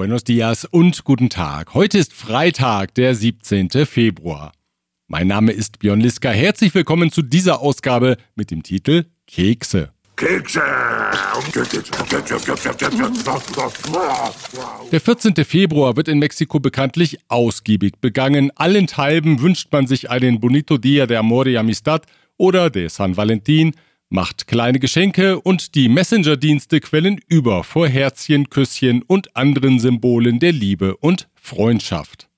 Buenos dias und guten Tag. Heute ist Freitag, der 17. Februar. Mein Name ist Björn Liska. Herzlich willkommen zu dieser Ausgabe mit dem Titel Kekse. Kekse! Der 14. Februar wird in Mexiko bekanntlich ausgiebig begangen. Allenthalben wünscht man sich einen Bonito Dia de Amor y Amistad oder de San Valentin – macht kleine Geschenke und die Messenger-Dienste quellen über vor Herzchen, Küsschen und anderen Symbolen der Liebe und Freundschaft.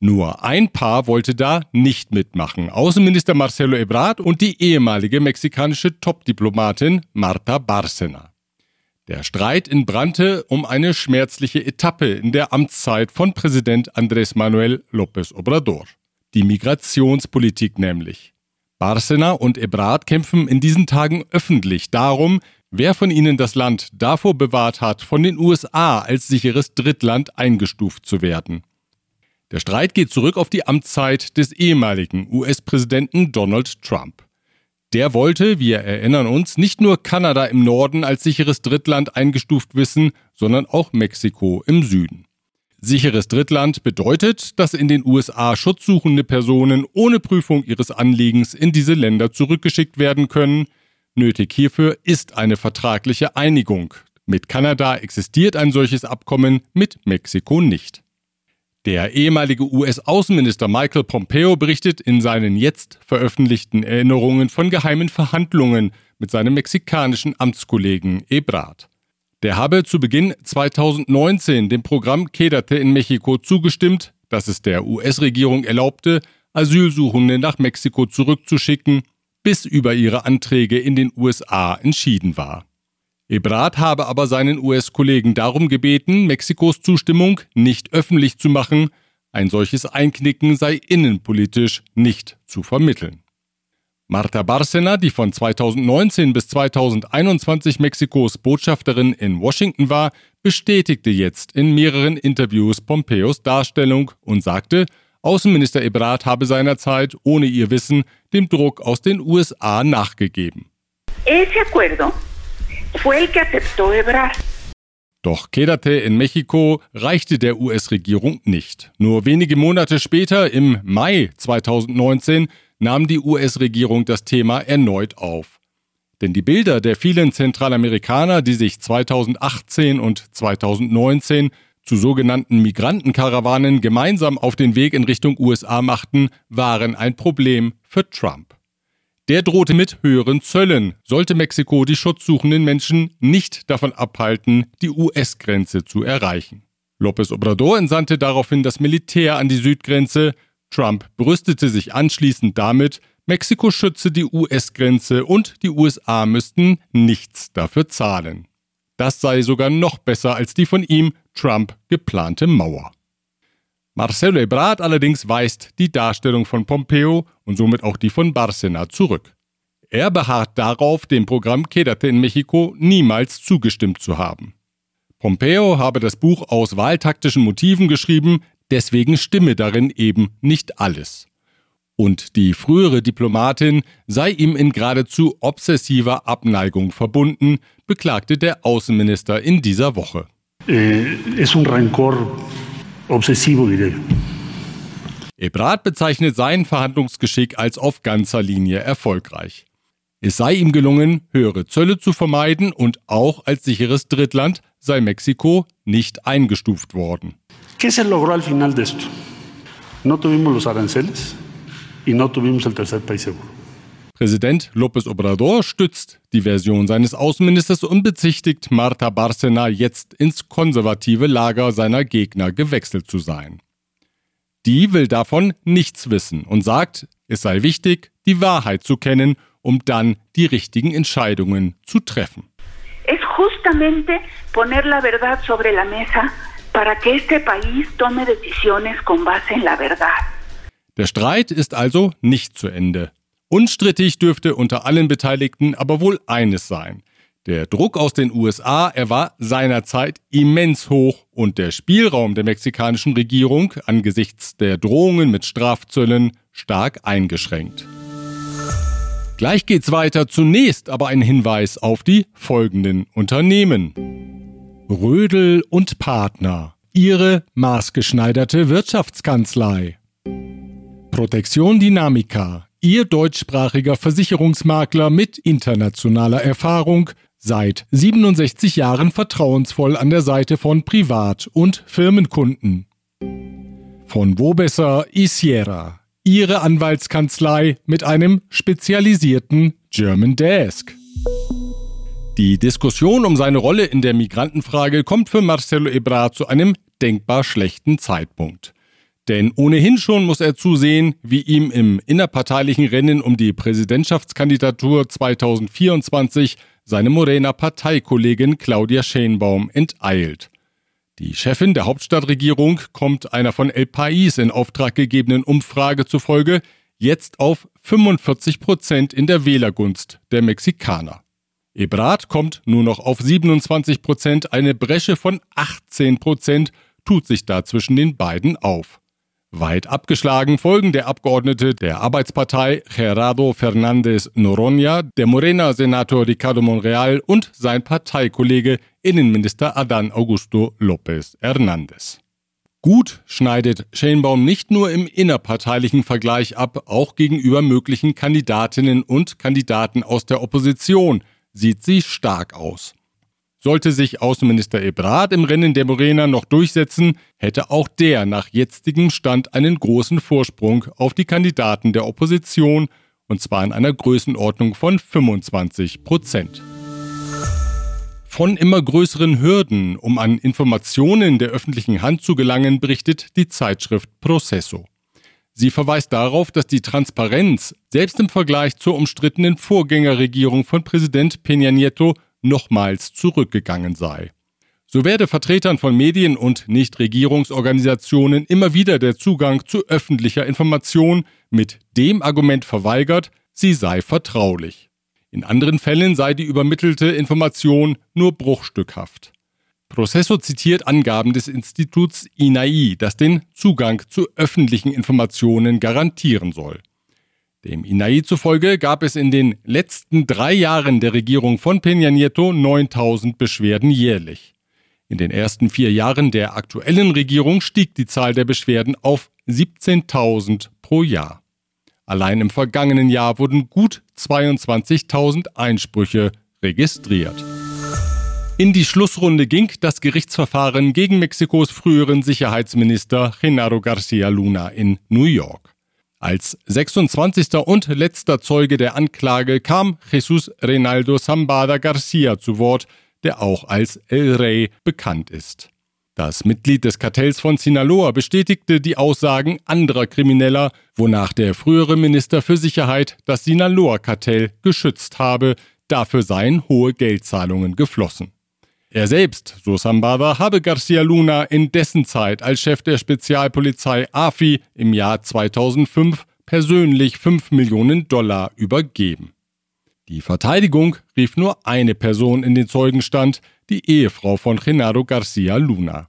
Nur ein Paar wollte da nicht mitmachen. Außenminister Marcelo Ebrard und die ehemalige mexikanische Top-Diplomatin Marta Bárcena. Der Streit entbrannte um eine schmerzliche Etappe in der Amtszeit von Präsident Andrés Manuel López Obrador. Die Migrationspolitik nämlich. Barcena und Ebrard kämpfen in diesen Tagen öffentlich darum, wer von ihnen das Land davor bewahrt hat, von den USA als sicheres Drittland eingestuft zu werden. Der Streit geht zurück auf die Amtszeit des ehemaligen US-Präsidenten Donald Trump. Der wollte, wir erinnern uns, nicht nur Kanada im Norden als sicheres Drittland eingestuft wissen, sondern auch Mexiko im Süden. Sicheres Drittland bedeutet, dass in den USA schutzsuchende Personen ohne Prüfung ihres Anliegens in diese Länder zurückgeschickt werden können. Nötig hierfür ist eine vertragliche Einigung. Mit Kanada existiert ein solches Abkommen, mit Mexiko nicht. Der ehemalige US-Außenminister Michael Pompeo berichtet in seinen jetzt veröffentlichten Erinnerungen von geheimen Verhandlungen mit seinem mexikanischen Amtskollegen Ebrard. Der habe zu Beginn 2019 dem Programm Quédate in Mexiko zugestimmt, das es der US-Regierung erlaubte, Asylsuchende nach Mexiko zurückzuschicken, bis über ihre Anträge in den USA entschieden war. Ebrard habe aber seinen US-Kollegen darum gebeten, Mexikos Zustimmung nicht öffentlich zu machen, ein solches Einknicken sei innenpolitisch nicht zu vermitteln. Marta Bárcena, die von 2019 bis 2021 Mexikos Botschafterin in Washington war, bestätigte jetzt in mehreren Interviews Pompeos Darstellung und sagte, Außenminister Ebrard habe seinerzeit ohne ihr Wissen dem Druck aus den USA nachgegeben. Doch Quédate in Mexiko reichte der US-Regierung nicht. Nur wenige Monate später, im Mai 2019, nahm die US-Regierung das Thema erneut auf. Denn die Bilder der vielen Zentralamerikaner, die sich 2018 und 2019 zu sogenannten Migrantenkarawanen gemeinsam auf den Weg in Richtung USA machten, waren ein Problem für Trump. Der drohte mit höheren Zöllen, sollte Mexiko die schutzsuchenden Menschen nicht davon abhalten, die US-Grenze zu erreichen. López Obrador entsandte daraufhin das Militär an die Südgrenze, Trump brüstete sich anschließend damit, Mexiko schütze die US-Grenze und die USA müssten nichts dafür zahlen. Das sei sogar noch besser als die von ihm, Trump, geplante Mauer. Marcelo Ebrard allerdings weist die Darstellung von Pompeo und somit auch die von Barcena zurück. Er beharrt darauf, dem Programm Quédate in Mexiko niemals zugestimmt zu haben. Pompeo habe das Buch aus wahltaktischen Motiven geschrieben, deswegen stimme darin eben nicht alles. Und die frühere Diplomatin sei ihm in geradezu obsessiver Abneigung verbunden, beklagte der Außenminister in dieser Woche. Eh, es un rencor obsesivo, diré. Ebrard bezeichnet sein Verhandlungsgeschick als auf ganzer Linie erfolgreich. Es sei ihm gelungen, höhere Zölle zu vermeiden und auch als sicheres Drittland sei Mexiko nicht eingestuft worden. ¿Qué se logró al final de esto? No tuvimos los aranceles y no tuvimos el tercer país seguro. Präsident López Obrador stützt die Version seines Außenministers und bezichtigt Marta Bárcena jetzt ins konservative Lager seiner Gegner gewechselt zu sein. Die will davon nichts wissen und sagt, es sei wichtig, die Wahrheit zu kennen, um dann die richtigen Entscheidungen zu treffen. Es justamente poner la verdad sobre la mesa para que este país tome decisiones con base en la verdad. Der Streit ist also nicht zu Ende. Unstrittig dürfte unter allen Beteiligten aber wohl eines sein. Der Druck aus den USA, er war seinerzeit immens hoch und der Spielraum der mexikanischen Regierung angesichts der Drohungen mit Strafzöllen stark eingeschränkt. Gleich geht's weiter, zunächst aber ein Hinweis auf die folgenden Unternehmen. Rödel und Partner. Ihre maßgeschneiderte Wirtschaftskanzlei. Protection Dynamica, Ihr deutschsprachiger Versicherungsmakler mit internationaler Erfahrung, seit 67 Jahren vertrauensvoll an der Seite von Privat- und Firmenkunden. Von Wobesser Isiera, Ihre Anwaltskanzlei mit einem spezialisierten German Desk. Die Diskussion um seine Rolle in der Migrantenfrage kommt für Marcelo Ebrard zu einem denkbar schlechten Zeitpunkt. Denn ohnehin schon muss er zusehen, wie ihm im innerparteilichen Rennen um die Präsidentschaftskandidatur 2024 seine Morena-Parteikollegin Claudia Schenbaum enteilt. Die Chefin der Hauptstadtregierung kommt einer von El País in Auftrag gegebenen Umfrage zufolge jetzt auf 45 Prozent in der Wählergunst der Mexikaner. Ebrard kommt nur noch auf 27 Prozent, eine Bresche von 18 Prozent tut sich da zwischen den beiden auf. Weit abgeschlagen folgen der Abgeordnete der Arbeitspartei Gerardo Fernández Noronha, der Morena-Senator Ricardo Monreal und sein Parteikollege Innenminister Adán Augusto López Hernández. Gut schneidet Schenbaum nicht nur im innerparteilichen Vergleich ab, auch gegenüber möglichen Kandidatinnen und Kandidaten aus der Opposition sieht sie stark aus. Sollte sich Außenminister Ebrard im Rennen der Morena noch durchsetzen, hätte auch der nach jetzigem Stand einen großen Vorsprung auf die Kandidaten der Opposition, und zwar in einer Größenordnung von 25 Prozent. Von immer größeren Hürden, um an Informationen der öffentlichen Hand zu gelangen, berichtet die Zeitschrift Processo. Sie verweist darauf, dass die Transparenz selbst im Vergleich zur umstrittenen Vorgängerregierung von Präsident Peña Nieto nochmals zurückgegangen sei. So werde Vertretern von Medien und Nichtregierungsorganisationen immer wieder der Zugang zu öffentlicher Information mit dem Argument verweigert, sie sei vertraulich. In anderen Fällen sei die übermittelte Information nur bruchstückhaft. Processo zitiert Angaben des Instituts INAI, das den Zugang zu öffentlichen Informationen garantieren soll. Dem INAI zufolge gab es in den letzten drei Jahren der Regierung von Peña Nieto 9000 Beschwerden jährlich. In den ersten vier Jahren der aktuellen Regierung stieg die Zahl der Beschwerden auf 17.000 pro Jahr. Allein im vergangenen Jahr wurden gut 22.000 Einsprüche registriert. In die Schlussrunde ging das Gerichtsverfahren gegen Mexikos früheren Sicherheitsminister Genaro García Luna in New York. Als 26. und letzter Zeuge der Anklage kam Jesus Reinaldo Zambada Garcia zu Wort, der auch als El Rey bekannt ist. Das Mitglied des Kartells von Sinaloa bestätigte die Aussagen anderer Krimineller, wonach der frühere Minister für Sicherheit das Sinaloa-Kartell geschützt habe, dafür seien hohe Geldzahlungen geflossen. Er selbst, so Sambada, habe Garcia Luna in dessen Zeit als Chef der Spezialpolizei AFI im Jahr 2005 persönlich 5 Millionen Dollar übergeben. Die Verteidigung rief nur eine Person in den Zeugenstand, die Ehefrau von Genaro Garcia Luna.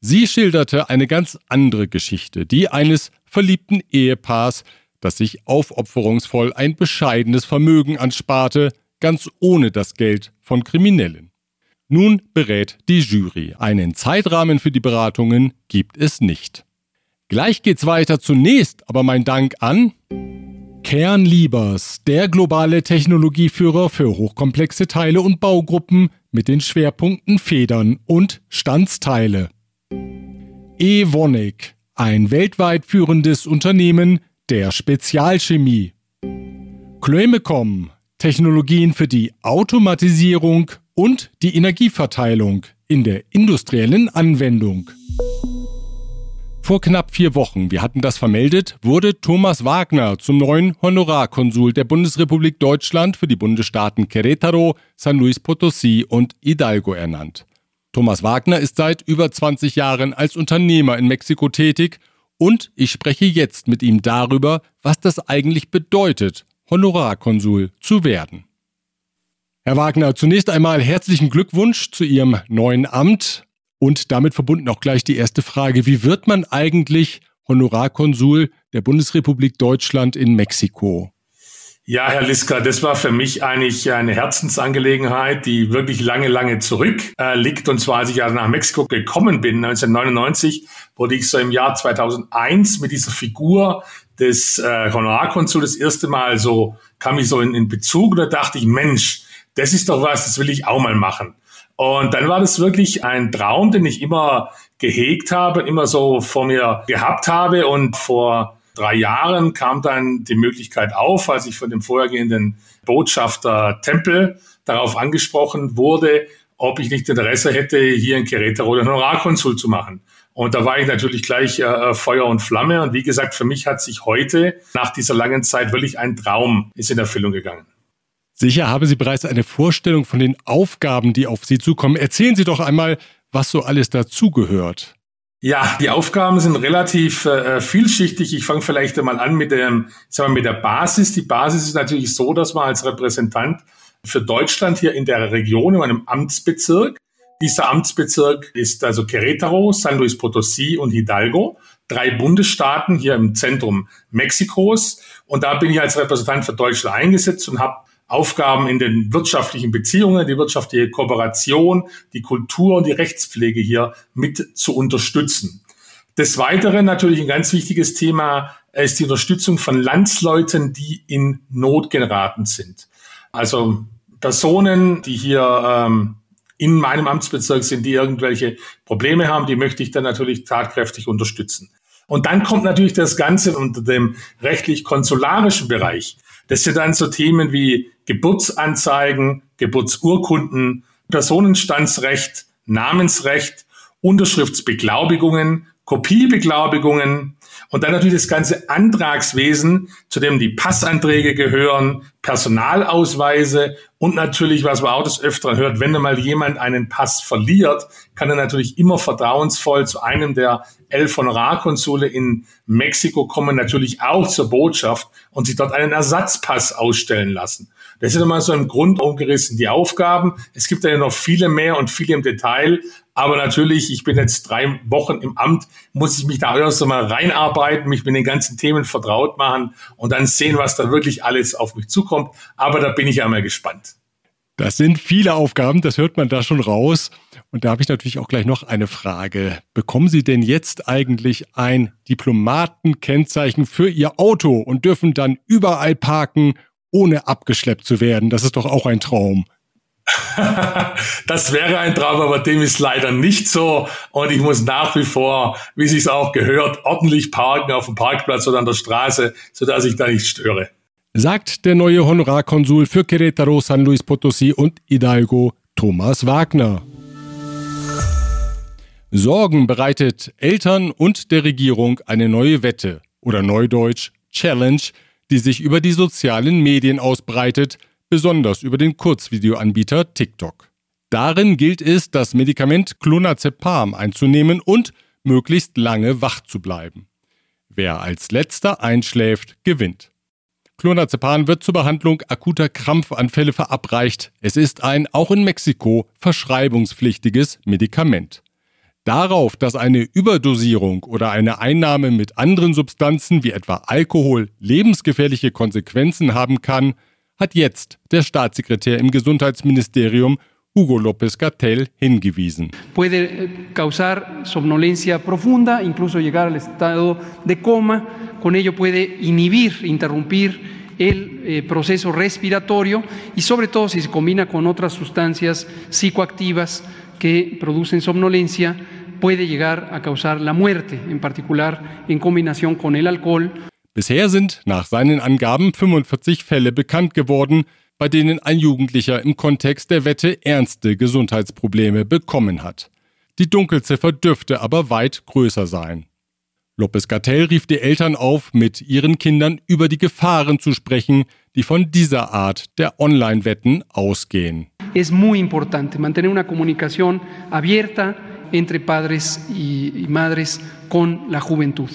Sie schilderte eine ganz andere Geschichte, die eines verliebten Ehepaars, das sich aufopferungsvoll ein bescheidenes Vermögen ansparte, ganz ohne das Geld von Kriminellen. Nun berät die Jury. Einen Zeitrahmen für die Beratungen gibt es nicht. Gleich geht's weiter. Zunächst aber mein Dank an Kern Liebers, der globale Technologieführer für hochkomplexe Teile und Baugruppen mit den Schwerpunkten Federn und Standsteile. Evonik, ein weltweit führendes Unternehmen der Spezialchemie. Chloemecom, Technologien für die Automatisierung und die Energieverteilung in der industriellen Anwendung. Vor knapp vier Wochen, wir hatten das vermeldet, wurde Thomas Wagner zum neuen Honorarkonsul der Bundesrepublik Deutschland für die Bundesstaaten Querétaro, San Luis Potosí und Hidalgo ernannt. Thomas Wagner ist seit über 20 Jahren als Unternehmer in Mexiko tätig und ich spreche jetzt mit ihm darüber, was das eigentlich bedeutet, Honorarkonsul zu werden. Herr Wagner, zunächst einmal herzlichen Glückwunsch zu Ihrem neuen Amt und damit verbunden auch gleich die erste Frage. Wie wird man eigentlich Honorarkonsul der Bundesrepublik Deutschland in Mexiko? Ja, Herr Liska, das war für mich eigentlich eine Herzensangelegenheit, die wirklich lange, lange zurück äh, liegt. Und zwar, als ich ja nach Mexiko gekommen bin, 1999, wurde ich so im Jahr 2001 mit dieser Figur des äh, Honorarkonsuls das erste Mal so, kam ich so in, in Bezug und da dachte ich, Mensch, das ist doch was, das will ich auch mal machen. Und dann war das wirklich ein Traum, den ich immer gehegt habe, immer so vor mir gehabt habe und vor drei Jahren kam dann die Möglichkeit auf, als ich von dem vorhergehenden Botschafter Tempel darauf angesprochen wurde, ob ich nicht Interesse hätte, hier in Querétaro den Honorarkonsul zu machen. Und da war ich natürlich gleich äh, Feuer und Flamme. Und wie gesagt, für mich hat sich heute nach dieser langen Zeit wirklich ein Traum ist in Erfüllung gegangen. Sicher haben Sie bereits eine Vorstellung von den Aufgaben, die auf Sie zukommen. Erzählen Sie doch einmal, was so alles dazugehört. Ja, die Aufgaben sind relativ äh, vielschichtig. Ich fange vielleicht einmal an mit, dem, sagen wir, mit der Basis. Die Basis ist natürlich so, dass man als Repräsentant für Deutschland hier in der Region, in einem Amtsbezirk, dieser Amtsbezirk ist also Querétaro, San Luis Potosí und Hidalgo, drei Bundesstaaten hier im Zentrum Mexikos. Und da bin ich als Repräsentant für Deutschland eingesetzt und habe Aufgaben in den wirtschaftlichen Beziehungen, die wirtschaftliche Kooperation, die Kultur und die Rechtspflege hier mit zu unterstützen. Des Weiteren natürlich ein ganz wichtiges Thema ist die Unterstützung von Landsleuten, die in Not geraten sind. Also Personen, die hier ähm, in meinem Amtsbezirk sind, die irgendwelche Probleme haben, die möchte ich dann natürlich tatkräftig unterstützen. Und dann kommt natürlich das Ganze unter dem rechtlich-konsularischen Bereich. Das sind dann so Themen wie Geburtsanzeigen, Geburtsurkunden, Personenstandsrecht, Namensrecht, Unterschriftsbeglaubigungen, Kopiebeglaubigungen und dann natürlich das ganze Antragswesen, zu dem die Passanträge gehören, Personalausweise und natürlich, was man auch des Öfteren hört, wenn mal jemand einen Pass verliert, kann er natürlich immer vertrauensvoll zu einem der elf Honorarkonsule in Mexiko kommen, natürlich auch zur Botschaft und sich dort einen Ersatzpass ausstellen lassen. Das sind immer so im Grund umgerissen die Aufgaben. Es gibt ja noch viele mehr und viele im Detail. Aber natürlich, ich bin jetzt drei Wochen im Amt, muss ich mich da erst einmal reinarbeiten, mich mit den ganzen Themen vertraut machen und dann sehen, was da wirklich alles auf mich zukommt. Aber da bin ich ja mal gespannt. Das sind viele Aufgaben, das hört man da schon raus. Und da habe ich natürlich auch gleich noch eine Frage. Bekommen Sie denn jetzt eigentlich ein Diplomatenkennzeichen für Ihr Auto und dürfen dann überall parken, ohne abgeschleppt zu werden? Das ist doch auch ein Traum. das wäre ein Traum, aber dem ist leider nicht so. Und ich muss nach wie vor, wie es sich auch gehört, ordentlich parken auf dem Parkplatz oder an der Straße, sodass ich da nicht störe. Sagt der neue Honorarkonsul für Querétaro, San Luis Potosí und Hidalgo, Thomas Wagner. Sorgen bereitet Eltern und der Regierung eine neue Wette oder neudeutsch Challenge, die sich über die sozialen Medien ausbreitet, besonders über den Kurzvideoanbieter TikTok. Darin gilt es, das Medikament Clonazepam einzunehmen und möglichst lange wach zu bleiben. Wer als letzter einschläft, gewinnt. Clonazepam wird zur Behandlung akuter Krampfanfälle verabreicht. Es ist ein auch in Mexiko verschreibungspflichtiges Medikament. Darauf, dass eine Überdosierung oder eine Einnahme mit anderen Substanzen wie etwa Alkohol lebensgefährliche Konsequenzen haben kann, hat jetzt der Staatssekretär im Gesundheitsministerium Hugo López Gatell hingewiesen. Puede eh, causar somnolencia profunda, incluso llegar al estado de coma. Con ello puede inhibir, interrumpir el eh, proceso respiratorio y sobre todo si se combina con otras sustancias psicoactivas que producen somnolencia, puede llegar a causar la muerte, en particular en combinación con el alcohol. Bisher sind nach seinen Angaben 45 Fälle bekannt geworden, bei denen ein Jugendlicher im Kontext der Wette ernste Gesundheitsprobleme bekommen hat. Die Dunkelziffer dürfte aber weit größer sein. Lopez Gatell rief die Eltern auf, mit ihren Kindern über die Gefahren zu sprechen, die von dieser Art der Online-Wetten ausgehen. Es muy importante mantener una comunicación abierta entre padres y madres con la juventud.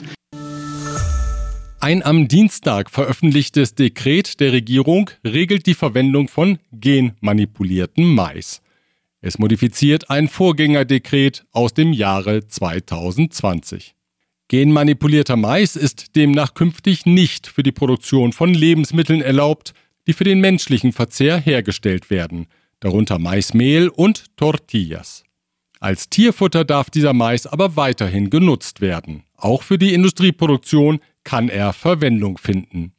Ein am Dienstag veröffentlichtes Dekret der Regierung regelt die Verwendung von genmanipuliertem Mais. Es modifiziert ein Vorgängerdekret aus dem Jahre 2020. Genmanipulierter Mais ist demnach künftig nicht für die Produktion von Lebensmitteln erlaubt, die für den menschlichen Verzehr hergestellt werden, darunter Maismehl und Tortillas. Als Tierfutter darf dieser Mais aber weiterhin genutzt werden. Auch für die Industrieproduktion kann er Verwendung finden.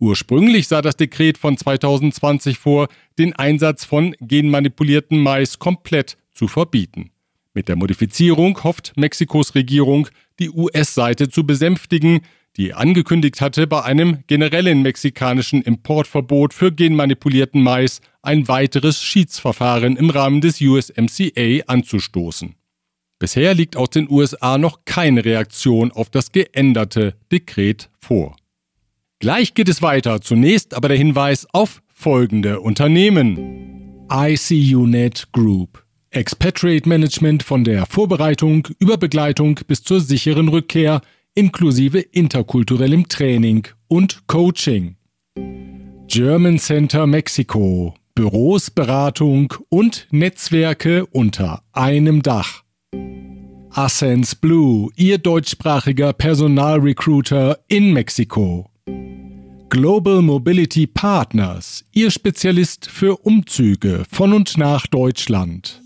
Ursprünglich sah das Dekret von 2020 vor, den Einsatz von genmanipulierten Mais komplett zu verbieten. Mit der Modifizierung hofft Mexikos Regierung, die US-Seite zu besänftigen, die angekündigt hatte, bei einem generellen mexikanischen Importverbot für genmanipulierten Mais ein weiteres Schiedsverfahren im Rahmen des USMCA anzustoßen. Bisher liegt aus den USA noch keine Reaktion auf das geänderte Dekret vor. Gleich geht es weiter, zunächst aber der Hinweis auf folgende Unternehmen. ICUNet Group. Expatriate Management von der Vorbereitung über Begleitung bis zur sicheren Rückkehr inklusive interkulturellem Training und Coaching. German Center Mexiko. Büros, Beratung und Netzwerke unter einem Dach. Ascens Blue, Ihr deutschsprachiger Personalrecruiter in Mexiko. Global Mobility Partners, Ihr Spezialist für Umzüge von und nach Deutschland.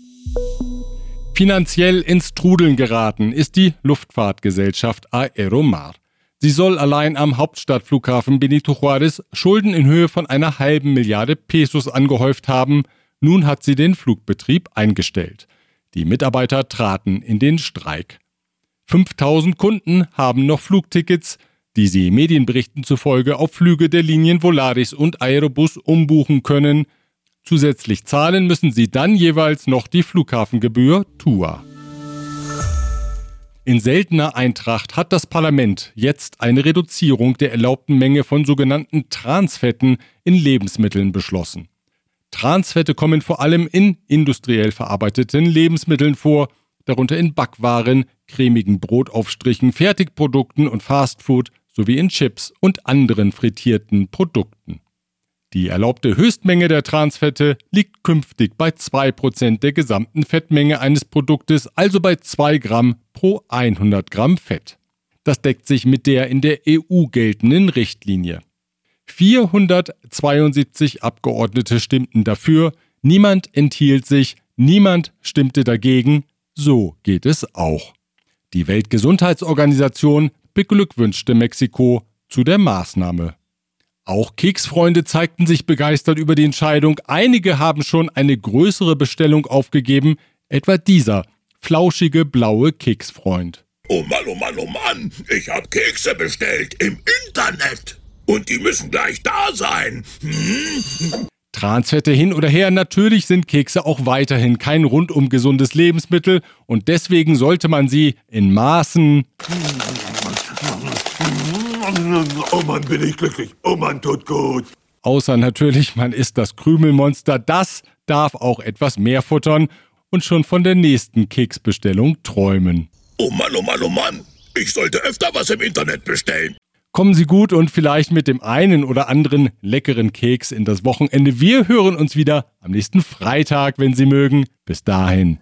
Finanziell ins Trudeln geraten ist die Luftfahrtgesellschaft Aeromar. Sie soll allein am Hauptstadtflughafen Benito Juárez Schulden in Höhe von einer halben Milliarde Pesos angehäuft haben. Nun hat sie den Flugbetrieb eingestellt. Die Mitarbeiter traten in den Streik. 5000 Kunden haben noch Flugtickets, die sie Medienberichten zufolge auf Flüge der Linien Volaris und Aerobus umbuchen können. Zusätzlich zahlen müssen sie dann jeweils noch die Flughafengebühr TUA. In seltener Eintracht hat das Parlament jetzt eine Reduzierung der erlaubten Menge von sogenannten Transfetten in Lebensmitteln beschlossen. Transfette kommen vor allem in industriell verarbeiteten Lebensmitteln vor, darunter in Backwaren, cremigen Brotaufstrichen, Fertigprodukten und Fastfood sowie in Chips und anderen frittierten Produkten. Die erlaubte Höchstmenge der Transfette liegt künftig bei 2% der gesamten Fettmenge eines Produktes, also bei 2 Gramm pro 100 Gramm Fett. Das deckt sich mit der in der EU geltenden Richtlinie. 472 Abgeordnete stimmten dafür, niemand enthielt sich, niemand stimmte dagegen, so geht es auch. Die Weltgesundheitsorganisation beglückwünschte Mexiko zu der Maßnahme. Auch Keksfreunde zeigten sich begeistert über die Entscheidung. Einige haben schon eine größere Bestellung aufgegeben, etwa dieser flauschige blaue Keksfreund. Oh Mann, oh Mann, oh Mann, ich habe Kekse bestellt im Internet. Und die müssen gleich da sein. Hm? Transfette hin oder her, natürlich sind Kekse auch weiterhin kein rundum gesundes Lebensmittel und deswegen sollte man sie in Maßen Oh Mann, bin ich glücklich. Oh Mann, tut gut. Außer natürlich, man isst das Krümelmonster. Das darf auch etwas mehr futtern und schon von der nächsten Keksbestellung träumen. Oh Mann, oh Mann, oh Mann. Ich sollte öfter was im Internet bestellen. Kommen Sie gut und vielleicht mit dem einen oder anderen leckeren Keks in das Wochenende. Wir hören uns wieder am nächsten Freitag, wenn Sie mögen. Bis dahin.